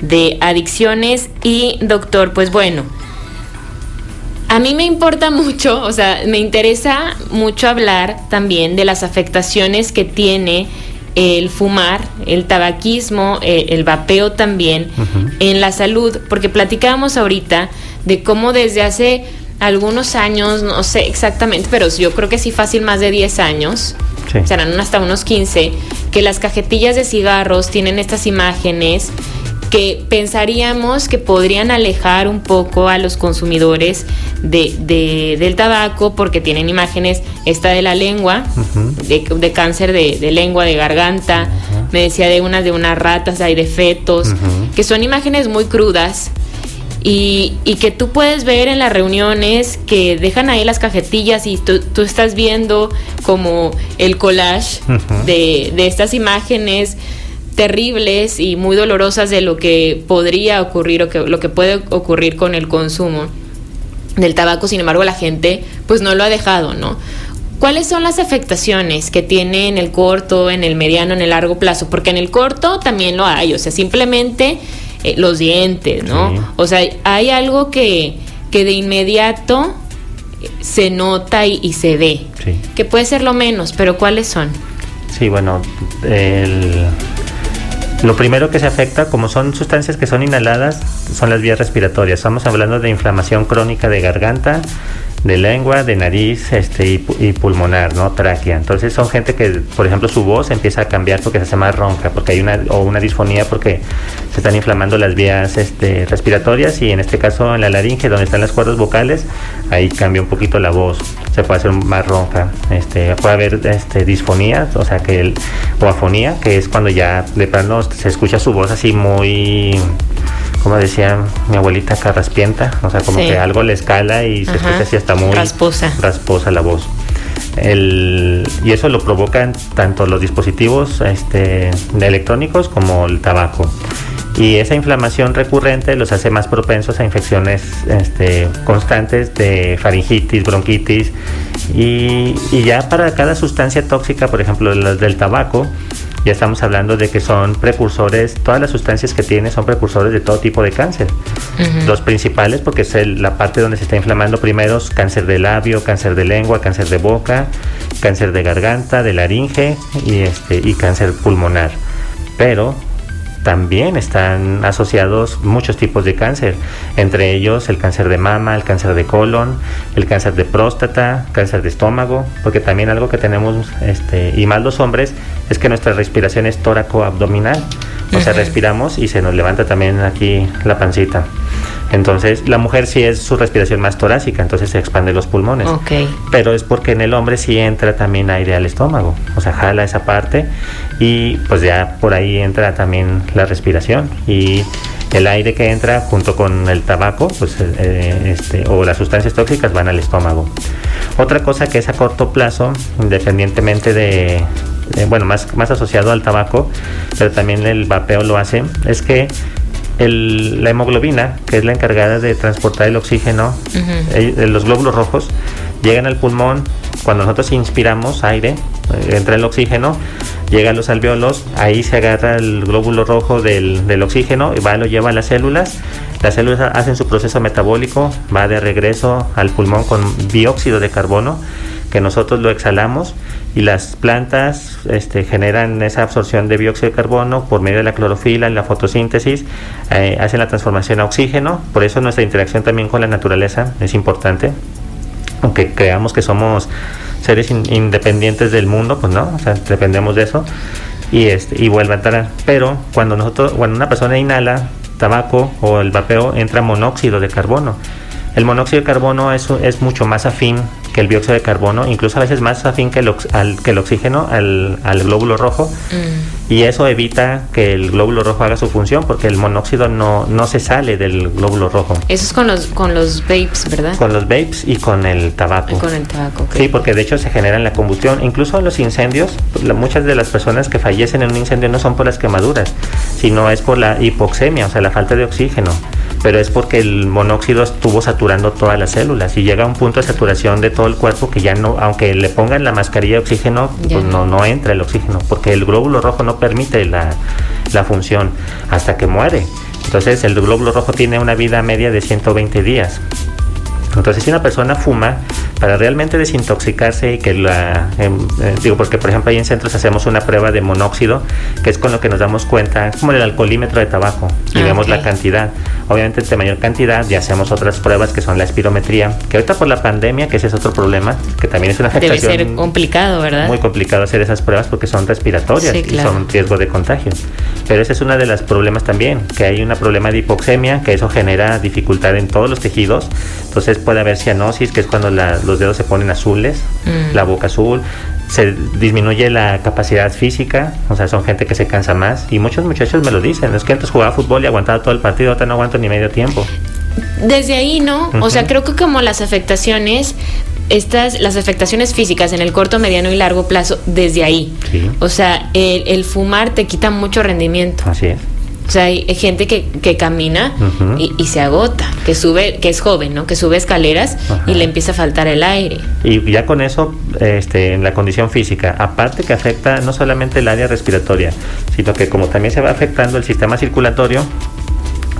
de adicciones. Y doctor, pues bueno, a mí me importa mucho, o sea, me interesa mucho hablar también de las afectaciones que tiene el fumar, el tabaquismo, eh, el vapeo también en la salud, porque platicábamos ahorita de cómo desde hace algunos años, no sé exactamente, pero yo creo que sí fácil más de 10 años, serán hasta unos 15, que las cajetillas de cigarros tienen estas imágenes que pensaríamos que podrían alejar un poco a los consumidores de, del tabaco porque tienen imágenes, esta de la lengua, de, cáncer de, lengua, de garganta, me decía de unas de unas ratas, hay de fetos, que son imágenes muy crudas. Y, que tú puedes ver en las reuniones que dejan ahí las cajetillas y tú, estás viendo como el collage de, de estas imágenes terribles y muy dolorosas de lo que podría ocurrir o que, lo que puede ocurrir con el consumo del tabaco, sin embargo la gente pues no lo ha dejado, ¿no? ¿Cuáles son las afectaciones que tiene en el corto, en el mediano, en el largo plazo? Porque en el corto también lo hay, o sea, simplemente eh, los dientes, ¿no? O sea, hay algo que, que de inmediato se nota y, se ve, que puede ser lo menos, pero ¿cuáles son? Sí, bueno, el, lo primero que se afecta, como son sustancias que son inhaladas, son las vías respiratorias. Estamos hablando de inflamación crónica de garganta, de lengua, de nariz este, y, pulmonar, ¿no? Tráquea. Entonces son gente que, por ejemplo, su voz empieza a cambiar porque se hace más ronca, porque hay una, o una disfonía porque se están inflamando las vías este, respiratorias y en este caso en la laringe, donde están las cuerdas vocales, ahí cambia un poquito la voz, se puede hacer más ronca. Este, puede haber este, disfonía, o sea, que el, o afonía, que es cuando ya de plano se escucha su voz así muy como decía mi abuelita, carraspienta, o sea, como que algo le escala y se escucha así hasta muy rasposa, rasposa la voz. El, y eso lo provocan tanto los dispositivos este, electrónicos como el tabaco. Y esa inflamación recurrente los hace más propensos a infecciones este, constantes de faringitis, bronquitis. Y, y, ya para cada sustancia tóxica, por ejemplo, las del tabaco, ya estamos hablando de que son precursores, todas las sustancias que tiene son precursores de todo tipo de cáncer. Los principales, porque es la parte donde se está inflamando primero, es cáncer de labio, cáncer de lengua, cáncer de boca, cáncer de garganta, de laringe y, este, y cáncer pulmonar. Pero también están asociados muchos tipos de cáncer, entre ellos el cáncer de mama, el cáncer de colon, el cáncer de próstata, cáncer de estómago, porque también algo que tenemos, este, y más los hombres, es que nuestra respiración es tóraco-abdominal, o sea, respiramos y se nos levanta también aquí la pancita. Entonces, la mujer sí es su respiración más torácica, entonces se expande los pulmones. Pero es porque en el hombre sí entra también aire al estómago, o sea, jala esa parte y pues ya por ahí entra también la respiración y el aire que entra junto con el tabaco pues, eh, este, o las sustancias tóxicas van al estómago. Otra cosa que es a corto plazo, independientemente de, bueno, más, más asociado al tabaco, pero también el vapeo lo hace, es que la hemoglobina, que es la encargada de transportar el oxígeno, eh, los glóbulos rojos, llegan al pulmón. Cuando nosotros inspiramos aire, eh, entra el oxígeno, llega a los alveolos, ahí se agarra el glóbulo rojo del, del oxígeno y va, lo lleva a las células. Las células hacen su proceso metabólico, va de regreso al pulmón con dióxido de carbono, que nosotros lo exhalamos y las plantas este, generan esa absorción de dióxido de carbono por medio de la clorofila, la fotosíntesis, eh, hacen la transformación a oxígeno, por eso nuestra interacción también con la naturaleza es importante, aunque creamos que somos seres independientes del mundo, pues no, dependemos de eso. y, este, y vuelve a entrar. Pero cuando, nosotros, cuando una persona inhala tabaco o el vapeo, entra monóxido de carbono. El monóxido de carbono es, es mucho más afín que el dióxido de carbono, incluso a veces más afín que el, al, que el oxígeno al, al glóbulo rojo. Mm. Y eso evita que el glóbulo rojo haga su función porque el monóxido no, no se sale del glóbulo rojo. Eso es con los, con los vapes, ¿verdad? Con los vapes y con el tabaco. con el tabaco. Sí, porque de hecho se genera en la combustión. Incluso en los incendios, muchas de las personas que fallecen en un incendio no son por las quemaduras, sino es por la hipoxemia, o sea, la falta de oxígeno pero es porque el monóxido estuvo saturando todas las células y llega a un punto de saturación de todo el cuerpo que ya no, aunque le pongan la mascarilla de oxígeno, pues no, no entra el oxígeno, porque el glóbulo rojo no permite la, la función hasta que muere. Entonces el glóbulo rojo tiene una vida media de 120 días. Entonces si una persona fuma, para realmente desintoxicarse y que la, em, eh, digo, porque por ejemplo ahí en centros hacemos una prueba de monóxido, que es con lo que nos damos cuenta, como el alcoholímetro de tabaco, y ah, vemos la cantidad. Obviamente de mayor cantidad ya hacemos otras pruebas que son la espirometría, que ahorita por la pandemia, que ese es otro problema, que también es una afectación. Debe ser complicado, ¿verdad? Muy complicado hacer esas pruebas porque son respiratorias y son riesgo de contagio. Pero ese es uno de los problemas también, que hay un problema de hipoxemia, que eso genera dificultad en todos los tejidos. Entonces puede haber cianosis, que es cuando la, los dedos se ponen azules, mm. la boca azul, se disminuye la capacidad física, o sea, son gente que se cansa más. Y muchos muchachos me lo dicen, es que antes jugaba fútbol y aguantaba todo el partido, ahora no aguanto ni medio tiempo. Desde ahí, ¿no? O sea, creo que como las afectaciones, estas, las afectaciones físicas en el corto, mediano y largo plazo, desde ahí. O sea, el, el fumar te quita mucho rendimiento. Así es. O sea, hay, gente que, que camina y, se agota, que sube, que es joven, ¿no? Que sube escaleras y le empieza a faltar el aire. Y ya con eso, este, en la condición física, aparte que afecta no solamente el área respiratoria, sino que como también se va afectando el sistema circulatorio,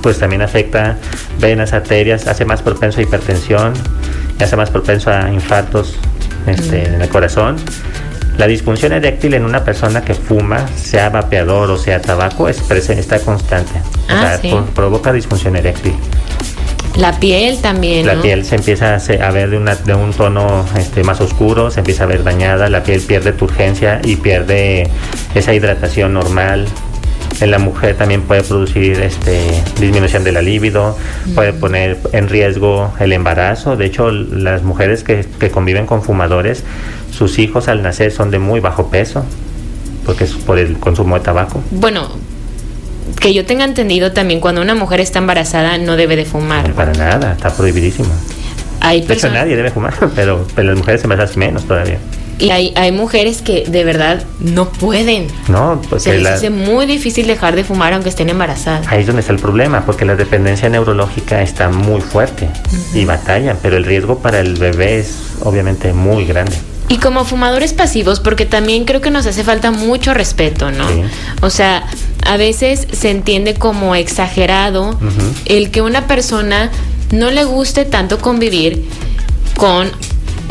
pues también afecta venas, arterias, hace más propenso a hipertensión, hace más propenso a infartos este, en el corazón la disfunción eréctil en una persona que fuma, sea vapeador o sea tabaco, es está constante. Ah, provoca disfunción eréctil. La piel también. La piel se empieza a ver de, una, de un tono este, más oscuro, se empieza a ver dañada, la piel pierde turgencia y pierde esa hidratación normal. En la mujer también puede producir este, disminución de la libido, puede poner en riesgo el embarazo. De hecho, las mujeres que, que conviven con fumadores sus hijos al nacer son de muy bajo peso, porque es por el consumo de tabaco. Bueno, que yo tenga entendido también, cuando una mujer está embarazada no debe de fumar. para nada, está prohibidísimo. Hay de hecho, nadie debe fumar, <laughs> pero, pero las mujeres embarazadas menos todavía. Y hay, hay mujeres que de verdad no pueden. No, pues se les hace muy difícil dejar de fumar aunque estén embarazadas. Ahí es donde está el problema, porque la dependencia neurológica está muy fuerte y batallan, pero el riesgo para el bebé es obviamente muy grande. Y como fumadores pasivos, porque también creo que nos hace falta mucho respeto, ¿no? O sea, a veces se entiende como exagerado el que una persona no le guste tanto convivir con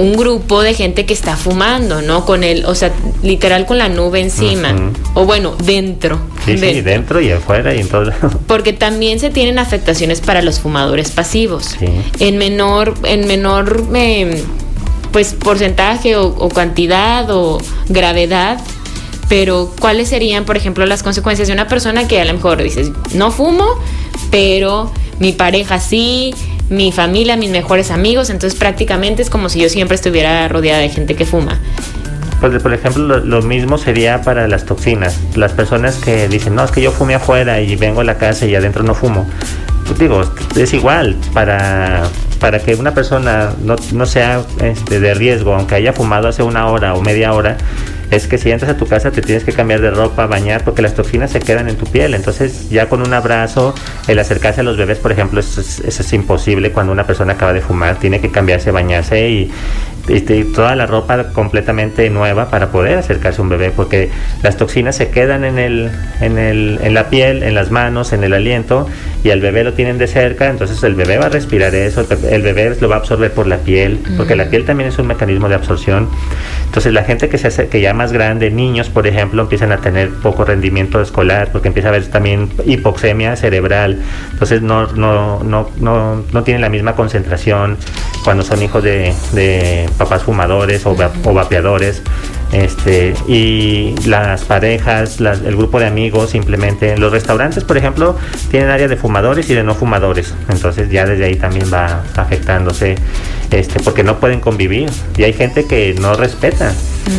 un grupo de gente que está fumando, ¿no? Con el, o sea, literal con la nube encima. O bueno, dentro. Sí, sí, dentro y afuera y en todo. <laughs> Porque también se tienen afectaciones para los fumadores pasivos. Sí. En menor, en menor eh, pues porcentaje o, cantidad o gravedad, pero ¿cuáles serían, por ejemplo, las consecuencias de una persona que a lo mejor dices, no fumo, pero mi pareja sí, mi familia, mis mejores amigos, entonces prácticamente es como si yo siempre estuviera rodeada de gente que fuma. Pues, por ejemplo, lo, mismo sería para las toxinas. Las personas que dicen, no, es que yo fumé afuera y vengo a la casa y adentro no fumo. Pues digo, es igual. Para, para que una persona no, no sea este, de riesgo, aunque haya fumado hace una hora o media hora, es que si entras a tu casa te tienes que cambiar de ropa, bañar, porque las toxinas se quedan en tu piel. Entonces, ya con un abrazo, el acercarse a los bebés, por ejemplo, eso es, es imposible cuando una persona acaba de fumar. Tiene que cambiarse, bañarse y, y, toda la ropa completamente nueva para poder acercarse a un bebé, porque las toxinas se quedan en, el, en, el, en la piel, en las manos, en el aliento, y al bebé lo tienen de cerca, entonces el bebé va a respirar eso, el bebé lo va a absorber por la piel, porque la piel también es un mecanismo de absorción. Entonces la gente que, se hace, que ya más grande, niños por ejemplo, empiezan a tener poco rendimiento escolar, porque empieza a haber también hipoxemia cerebral, entonces no, no, no, no, no tienen la misma concentración cuando son hijos de, de papás fumadores o, vapeadores. Este, y las parejas, el grupo de amigos, simplemente los restaurantes, por ejemplo, tienen área de fumadores y de no fumadores. Entonces ya desde ahí también va afectándose, este, porque no pueden convivir. Y hay gente que no respeta.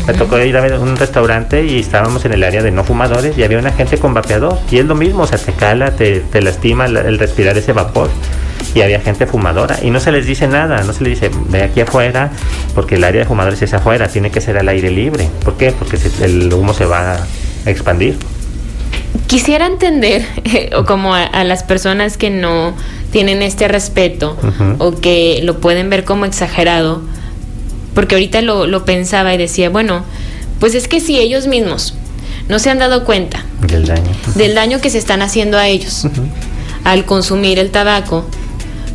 Me tocó ir a ver un restaurante y estábamos en el área de no fumadores y había una gente con vapeador. Y es lo mismo, o sea, te cala, te, te lastima el respirar ese vapor y había gente fumadora y no se les dice nada, no se les dice ve aquí afuera porque el área de fumadores es afuera, tiene que ser al aire libre. ¿Por qué? Porque el humo se va a expandir. Quisiera entender, o como a, las personas que no tienen este respeto o que lo pueden ver como exagerado, porque ahorita lo, lo pensaba y decía, bueno, pues es que si ellos mismos no se han dado cuenta del daño, del daño que se están haciendo a ellos al consumir el tabaco,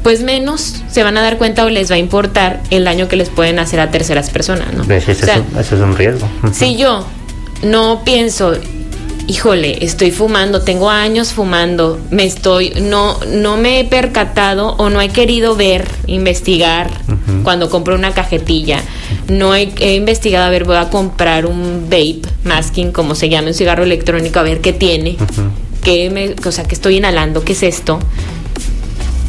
pues menos se van a dar cuenta o les va a importar el daño que les pueden hacer a terceras personas, ¿no? Eso, es un riesgo. Si yo no pienso, híjole, estoy fumando, tengo años fumando, me estoy, no, no me he percatado o no he querido ver, investigar cuando compro una cajetilla, no he, investigado, a ver, voy a comprar un vape masking, como se llama, un cigarro electrónico, a ver qué tiene, qué me, o sea, que estoy inhalando, qué es esto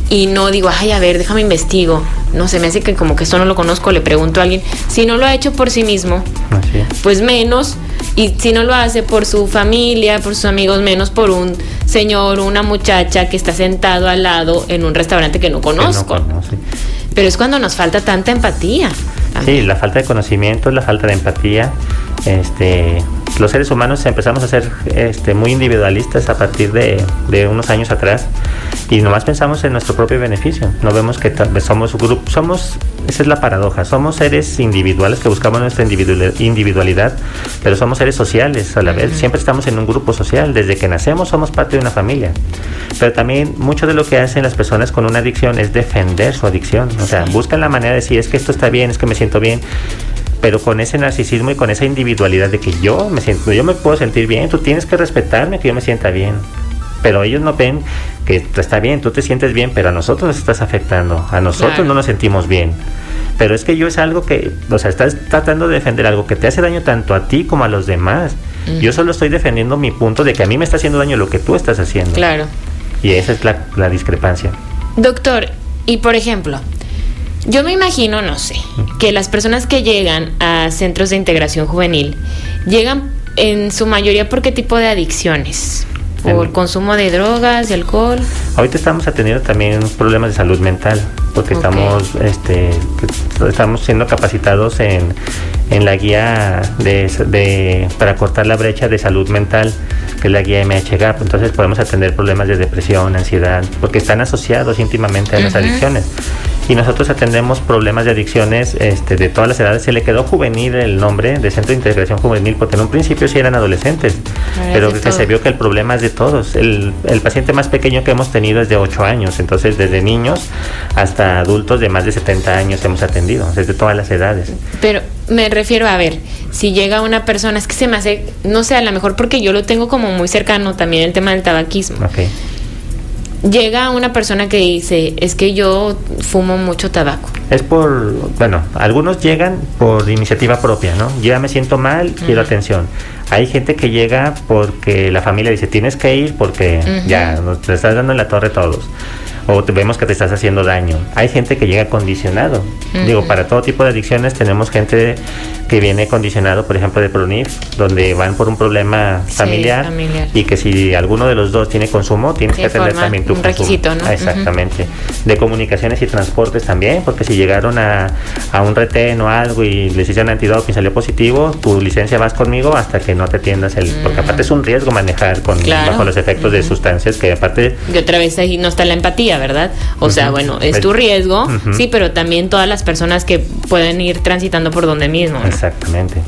y no digo, ay, a ver, déjame investigo. No se me hace que como que esto no lo conozco, le pregunto a alguien. Si no lo ha hecho por sí mismo, pues menos. Y si no lo hace por su familia, por sus amigos, menos por un señor o una muchacha que está sentado al lado en un restaurante que no conozco. Pero es cuando nos falta tanta empatía. Sí, la falta de conocimiento, la falta de empatía. Este, los seres humanos empezamos a ser este, muy individualistas a partir de, de, unos años atrás y nomás pensamos en nuestro propio beneficio. No vemos que somos grupo, somos, esa es la paradoja, somos seres individuales que buscamos nuestra individualidad, pero somos seres sociales a la vez. Siempre estamos en un grupo social. Desde que nacemos somos parte de una familia. Pero también mucho de lo que hacen las personas con una adicción es defender su adicción. O sea, buscan la manera de decir es que esto está bien, es que me siento bien pero con ese narcisismo y con esa individualidad de que yo me siento, yo me puedo sentir bien, tú tienes que respetarme que yo me sienta bien. Pero ellos no ven que está bien, tú te sientes bien, pero a nosotros nos estás afectando, a nosotros no nos sentimos bien. Pero es que yo es algo que, o sea, estás tratando de defender algo que te hace daño tanto a ti como a los demás. Yo solo estoy defendiendo mi punto de que a mí me está haciendo daño lo que tú estás haciendo. Claro. Y esa es la, la discrepancia. Doctor, y por ejemplo, yo me imagino, no sé, que las personas que llegan a centros de integración juvenil llegan en su mayoría por qué tipo de adicciones. ¿Por consumo de drogas, de alcohol? Ahorita estamos atendiendo también problemas de salud mental, porque estamos, este, estamos siendo capacitados en, en la guía de, de, para cortar la brecha de salud mental, que es la guía MHGAP. Entonces podemos atender problemas de depresión, ansiedad, porque están asociados íntimamente a las adicciones y nosotros atendemos problemas de adicciones este, de todas las edades. Se le quedó juvenil el nombre de Centro de Integración Juvenil porque en un principio sí eran adolescentes, pero que se vio que el problema es de todos. El, el, paciente más pequeño que hemos tenido es de 8 años, entonces desde niños hasta adultos de más de 70 años hemos atendido, desde todas las edades. Pero me refiero a ver, si llega una persona, es que se me hace, no sé, a lo mejor porque yo lo tengo como muy cercano también el tema del tabaquismo. Okay llega una persona que dice, es que yo fumo mucho tabaco. Es por, bueno, algunos llegan por iniciativa propia, ¿no? Yo ya me siento mal, quiero atención. Hay gente que llega porque la familia dice, tienes que ir porque ya nos te estás dando en la torre todos o vemos que te estás haciendo daño. Hay gente que llega condicionado. Digo, para todo tipo de adicciones tenemos gente que viene condicionado, por ejemplo, de Pronif, donde van por un problema familiar, y que si alguno de los dos tiene consumo, tienes que atender también tu un requisito, ¿no? Exactamente. De comunicaciones y transportes también, porque si llegaron a, a un retén o algo y les hicieron antidoping y salió positivo, tu licencia vas conmigo hasta que no te atiendas el... Porque aparte es un riesgo manejar con, bajo los efectos de sustancias que aparte... Y otra vez ahí no está la empatía ¿verdad? O sea, bueno, es tu riesgo, sí, pero también todas las personas que pueden ir transitando por donde mismo. Exactamente.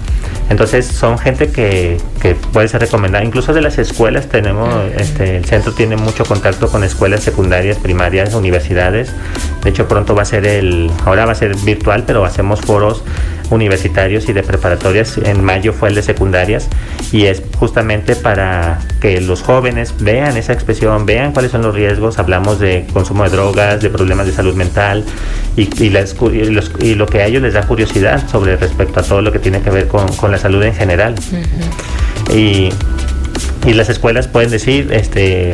Entonces son gente que, que, puede ser recomendada. Incluso de las escuelas tenemos, este, el centro tiene mucho contacto con escuelas secundarias, primarias, universidades. De hecho pronto va a ser el, ahora va a ser virtual, pero hacemos foros universitarios y de preparatorias. En mayo fue el de secundarias y es justamente para que los jóvenes vean esa expresión, vean cuáles son los riesgos. Hablamos de consumo de drogas, de problemas de salud mental y, y, lo que a ellos les da curiosidad sobre respecto a todo lo que tiene que ver con, la salud en general. y, y las escuelas pueden decir, este,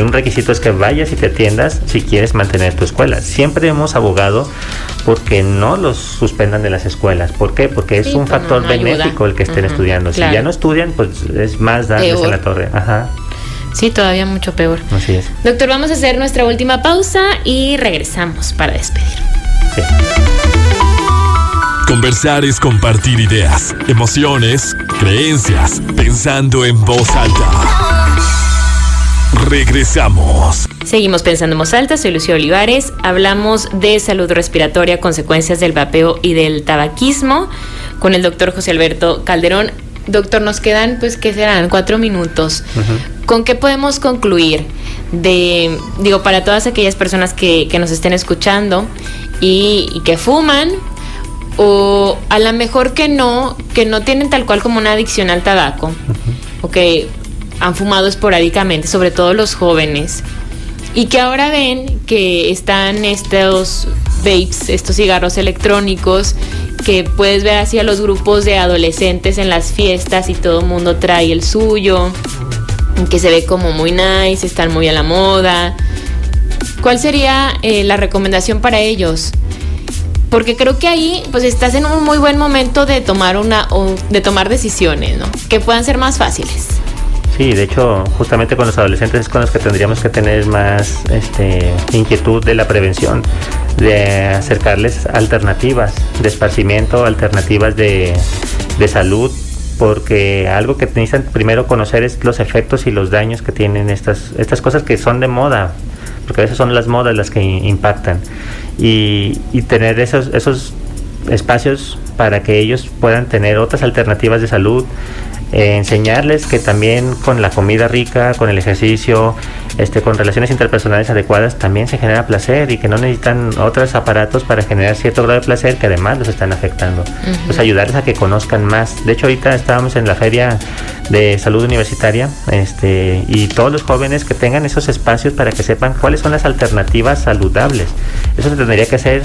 un requisito es que vayas y te atiendas si quieres mantener tu escuela. Siempre hemos abogado porque no los suspendan de las escuelas. ¿Por qué? Porque es un factor benéfico el que estén estudiando. Si ya no estudian, pues es más darles en la torre. Ajá. Sí, todavía mucho peor. Así es. Doctor, vamos a hacer nuestra última pausa y regresamos para despedir. Sí. Conversar es compartir ideas, emociones, creencias, pensando en voz alta. Regresamos. Seguimos pensando en voz alta, soy Lucio Olivares. Hablamos de salud respiratoria, consecuencias del vapeo y del tabaquismo con el doctor José Alberto Calderón. Doctor, nos quedan, pues, ¿qué serán? Cuatro minutos. ¿Con qué podemos concluir? De, digo, para todas aquellas personas que, nos estén escuchando y, que fuman, o a lo mejor que no, que no tienen tal cual como una adicción al tabaco, o que han fumado esporádicamente, sobre todo los jóvenes, y que ahora ven que están estos vapes, estos cigarros electrónicos, que puedes ver así a los grupos de adolescentes en las fiestas y todo el mundo trae el suyo, que se ve como muy nice, están muy a la moda. ¿Cuál sería eh, la recomendación para ellos? Porque creo que ahí pues estás en un muy buen momento de tomar una de tomar decisiones, ¿no? Que puedan ser más fáciles. Sí, de hecho, justamente con los adolescentes es con los que tendríamos que tener más este, inquietud de la prevención, de acercarles alternativas de esparcimiento, alternativas de, salud, porque algo que necesitan primero conocer es los efectos y los daños que tienen estas, estas cosas que son de moda, porque a veces son las modas las que impactan, y, y tener esos, esos espacios para que ellos puedan tener otras alternativas de salud, eh, enseñarles que también con la comida rica, con el ejercicio, este, con relaciones interpersonales adecuadas, también se genera placer y que no necesitan otros aparatos para generar cierto grado de placer que además los están afectando. Pues ayudarles a que conozcan más. De hecho, ahorita estábamos en la feria de salud universitaria este, y todos los jóvenes que tengan esos espacios para que sepan cuáles son las alternativas saludables. Eso se tendría que hacer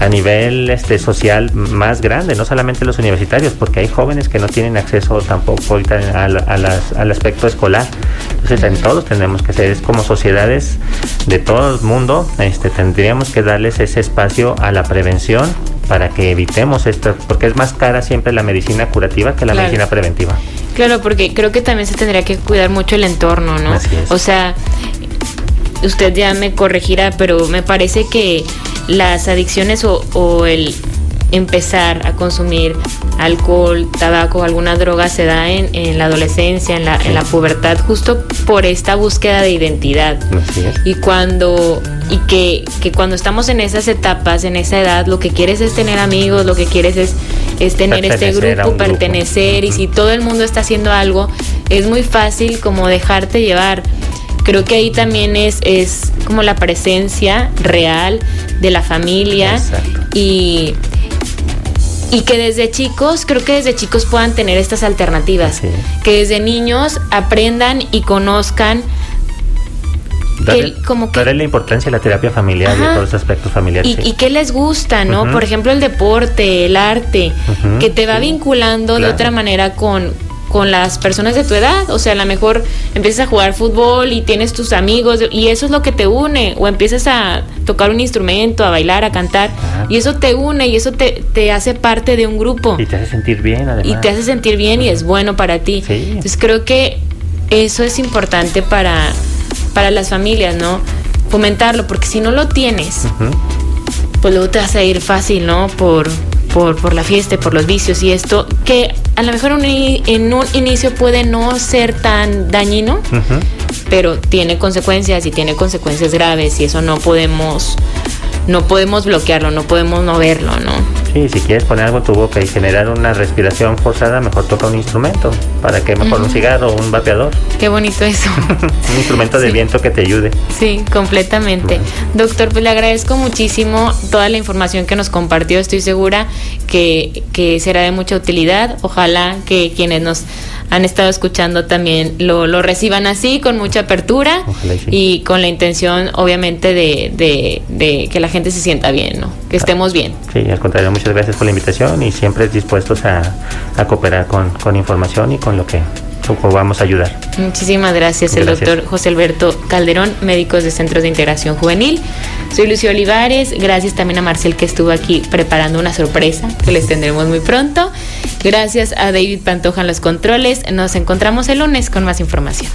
a nivel este, social más grande, no solamente los universitarios, porque hay jóvenes que no tienen acceso tampoco ahorita al aspecto escolar. Entonces en todos tenemos que ser, es como sociedades de todo el mundo, este, tendríamos que darles ese espacio a la prevención para que evitemos esto, porque es más cara siempre la medicina curativa que la medicina preventiva. Claro, porque creo que también se tendría que cuidar mucho el entorno, ¿no? O sea, usted ya me corregirá, pero me parece que las adicciones o, o el empezar a consumir alcohol, tabaco, alguna droga se da en, en la adolescencia, en la, en la, pubertad, justo por esta búsqueda de identidad. Y cuando, y que, que, cuando estamos en esas etapas, en esa edad, lo que quieres es tener amigos, lo que quieres es, es tener este grupo, pertenecer, y si todo el mundo está haciendo algo, es muy fácil como dejarte llevar creo que ahí también es, es como la presencia real de la familia y y que desde chicos, creo que desde chicos puedan tener estas alternativas. Que desde niños aprendan y conozcan. Darle, como que, la importancia de la terapia familiar y todos los aspectos familiares. Y, qué les gusta, ¿no? Por ejemplo, el deporte, el arte, que te va vinculando de otra manera con, con las personas de tu edad. O sea, a lo mejor empiezas a jugar fútbol y tienes tus amigos y eso es lo que te une. O empiezas a tocar un instrumento, a bailar, a cantar. Y eso te une y eso te, te, hace parte de un grupo. Y te hace sentir bien, además. Y te hace sentir bien y es bueno para ti. Entonces creo que eso es importante para, para las familias, ¿no? Fomentarlo, porque si no lo tienes, pues luego te vas a ir fácil, ¿no? Por por, por la fiesta, por los vicios y esto, que a lo mejor en un inicio puede no ser tan dañino, pero tiene consecuencias y tiene consecuencias graves y eso no podemos, no podemos bloquearlo, no podemos no verlo, ¿no? Sí, si quieres poner algo en tu boca y generar una respiración forzada, mejor toca un instrumento. ¿Para qué? Mejor un cigarro o un vapeador. Qué bonito eso. <laughs> un instrumento de viento que te ayude. Sí, completamente. Doctor, pues le agradezco muchísimo toda la información que nos compartió. Estoy segura que, que será de mucha utilidad. Ojalá que quienes nos han estado escuchando también lo, lo reciban así, con mucha apertura y, con la intención, obviamente, de, de, de, que la gente se sienta bien, ¿no? Que estemos bien. Sí, al contrario, muchas gracias por la invitación y siempre dispuestos a, a cooperar con, con información y con lo que vamos a ayudar. Muchísimas gracias, el doctor José Alberto Calderón, médicos de Centros de Integración Juvenil. Soy Lucio Olivares, gracias también a Marcel que estuvo aquí preparando una sorpresa que les tendremos muy pronto. Gracias a David Pantoja en los controles. Nos encontramos el lunes con más información.